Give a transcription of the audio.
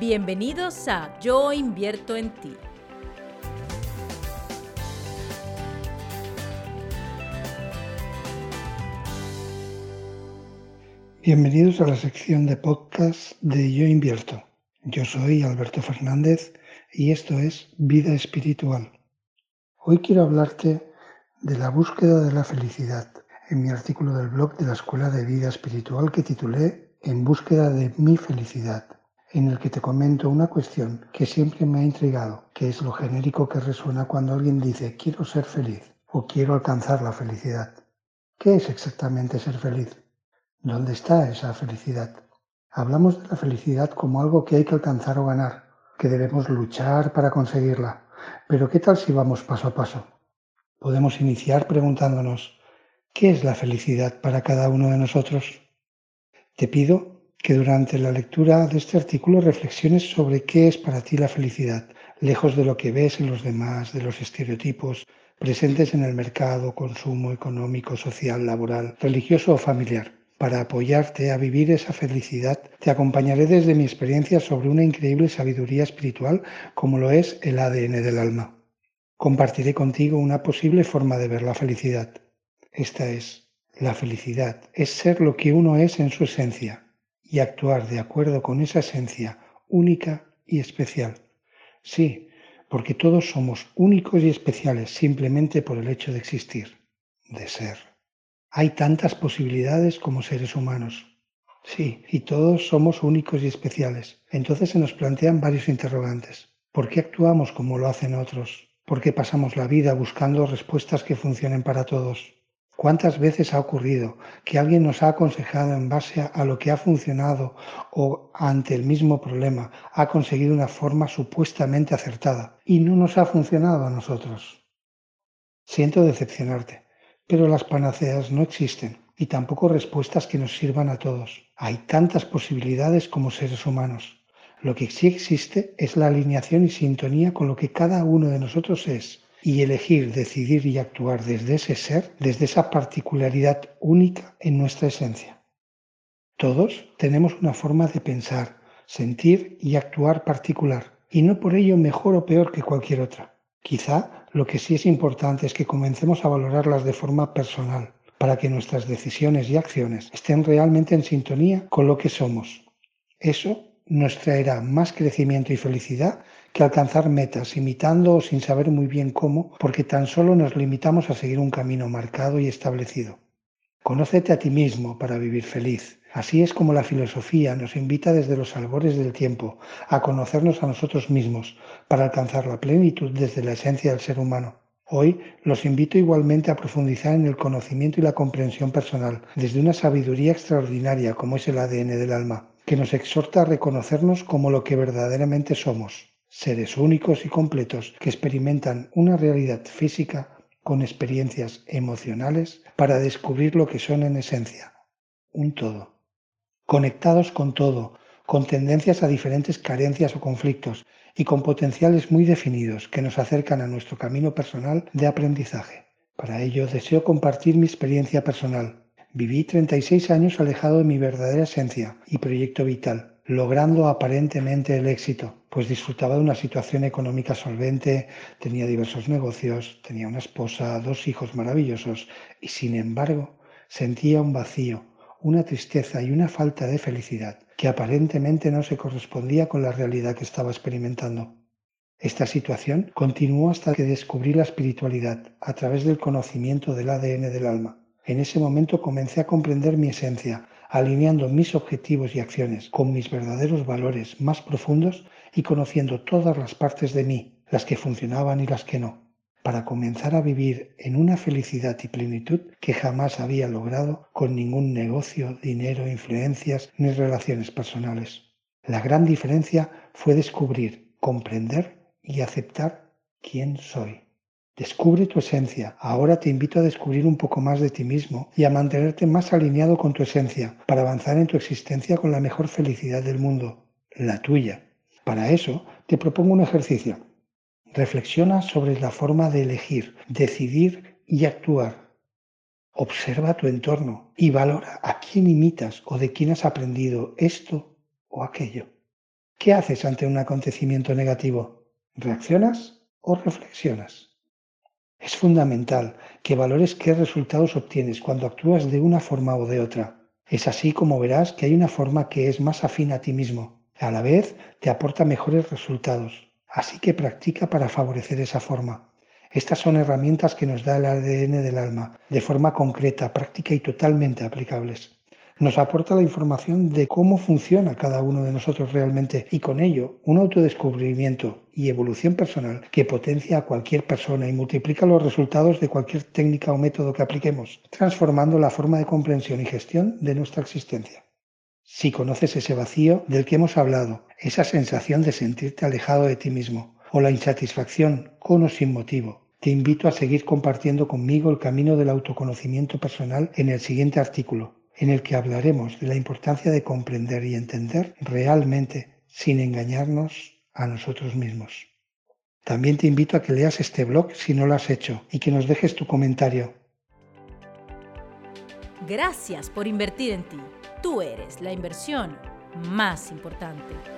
Bienvenidos a Yo invierto en ti. Bienvenidos a la sección de podcast de Yo invierto. Yo soy Alberto Fernández y esto es Vida Espiritual. Hoy quiero hablarte de la búsqueda de la felicidad en mi artículo del blog de la Escuela de Vida Espiritual que titulé En búsqueda de mi felicidad en el que te comento una cuestión que siempre me ha intrigado, que es lo genérico que resuena cuando alguien dice quiero ser feliz o quiero alcanzar la felicidad. ¿Qué es exactamente ser feliz? ¿Dónde está esa felicidad? Hablamos de la felicidad como algo que hay que alcanzar o ganar, que debemos luchar para conseguirla. Pero ¿qué tal si vamos paso a paso? Podemos iniciar preguntándonos, ¿qué es la felicidad para cada uno de nosotros? Te pido que durante la lectura de este artículo reflexiones sobre qué es para ti la felicidad, lejos de lo que ves en los demás, de los estereotipos presentes en el mercado, consumo económico, social, laboral, religioso o familiar. Para apoyarte a vivir esa felicidad, te acompañaré desde mi experiencia sobre una increíble sabiduría espiritual como lo es el ADN del alma. Compartiré contigo una posible forma de ver la felicidad. Esta es, la felicidad es ser lo que uno es en su esencia, y actuar de acuerdo con esa esencia única y especial. Sí, porque todos somos únicos y especiales simplemente por el hecho de existir, de ser. Hay tantas posibilidades como seres humanos. Sí, y todos somos únicos y especiales. Entonces se nos plantean varios interrogantes. ¿Por qué actuamos como lo hacen otros? ¿Por qué pasamos la vida buscando respuestas que funcionen para todos? ¿Cuántas veces ha ocurrido que alguien nos ha aconsejado en base a lo que ha funcionado o ante el mismo problema ha conseguido una forma supuestamente acertada y no nos ha funcionado a nosotros? Siento decepcionarte, pero las panaceas no existen y tampoco respuestas que nos sirvan a todos. Hay tantas posibilidades como seres humanos. Lo que sí existe es la alineación y sintonía con lo que cada uno de nosotros es y elegir, decidir y actuar desde ese ser, desde esa particularidad única en nuestra esencia. Todos tenemos una forma de pensar, sentir y actuar particular, y no por ello mejor o peor que cualquier otra. Quizá lo que sí es importante es que comencemos a valorarlas de forma personal, para que nuestras decisiones y acciones estén realmente en sintonía con lo que somos. Eso nos traerá más crecimiento y felicidad que alcanzar metas imitando o sin saber muy bien cómo, porque tan solo nos limitamos a seguir un camino marcado y establecido. Conócete a ti mismo para vivir feliz. Así es como la filosofía nos invita desde los albores del tiempo a conocernos a nosotros mismos para alcanzar la plenitud desde la esencia del ser humano. Hoy los invito igualmente a profundizar en el conocimiento y la comprensión personal desde una sabiduría extraordinaria como es el ADN del alma, que nos exhorta a reconocernos como lo que verdaderamente somos, seres únicos y completos que experimentan una realidad física con experiencias emocionales para descubrir lo que son en esencia, un todo. Conectados con todo, con tendencias a diferentes carencias o conflictos y con potenciales muy definidos que nos acercan a nuestro camino personal de aprendizaje. Para ello deseo compartir mi experiencia personal. Viví 36 años alejado de mi verdadera esencia y proyecto vital, logrando aparentemente el éxito, pues disfrutaba de una situación económica solvente, tenía diversos negocios, tenía una esposa, dos hijos maravillosos y sin embargo sentía un vacío, una tristeza y una falta de felicidad que aparentemente no se correspondía con la realidad que estaba experimentando. Esta situación continuó hasta que descubrí la espiritualidad a través del conocimiento del ADN del alma. En ese momento comencé a comprender mi esencia, alineando mis objetivos y acciones con mis verdaderos valores más profundos y conociendo todas las partes de mí, las que funcionaban y las que no, para comenzar a vivir en una felicidad y plenitud que jamás había logrado con ningún negocio, dinero, influencias ni relaciones personales. La gran diferencia fue descubrir, comprender y aceptar quién soy. Descubre tu esencia. Ahora te invito a descubrir un poco más de ti mismo y a mantenerte más alineado con tu esencia para avanzar en tu existencia con la mejor felicidad del mundo, la tuya. Para eso te propongo un ejercicio. Reflexiona sobre la forma de elegir, decidir y actuar. Observa tu entorno y valora a quién imitas o de quién has aprendido esto o aquello. ¿Qué haces ante un acontecimiento negativo? ¿Reaccionas o reflexionas? Es fundamental que valores qué resultados obtienes cuando actúas de una forma o de otra. Es así como verás que hay una forma que es más afín a ti mismo. A la vez te aporta mejores resultados. Así que practica para favorecer esa forma. Estas son herramientas que nos da el ADN del alma, de forma concreta, práctica y totalmente aplicables nos aporta la información de cómo funciona cada uno de nosotros realmente y con ello un autodescubrimiento y evolución personal que potencia a cualquier persona y multiplica los resultados de cualquier técnica o método que apliquemos, transformando la forma de comprensión y gestión de nuestra existencia. Si conoces ese vacío del que hemos hablado, esa sensación de sentirte alejado de ti mismo o la insatisfacción con o sin motivo, te invito a seguir compartiendo conmigo el camino del autoconocimiento personal en el siguiente artículo, en el que hablaremos de la importancia de comprender y entender realmente sin engañarnos a nosotros mismos. También te invito a que leas este blog si no lo has hecho y que nos dejes tu comentario. Gracias por invertir en ti. Tú eres la inversión más importante.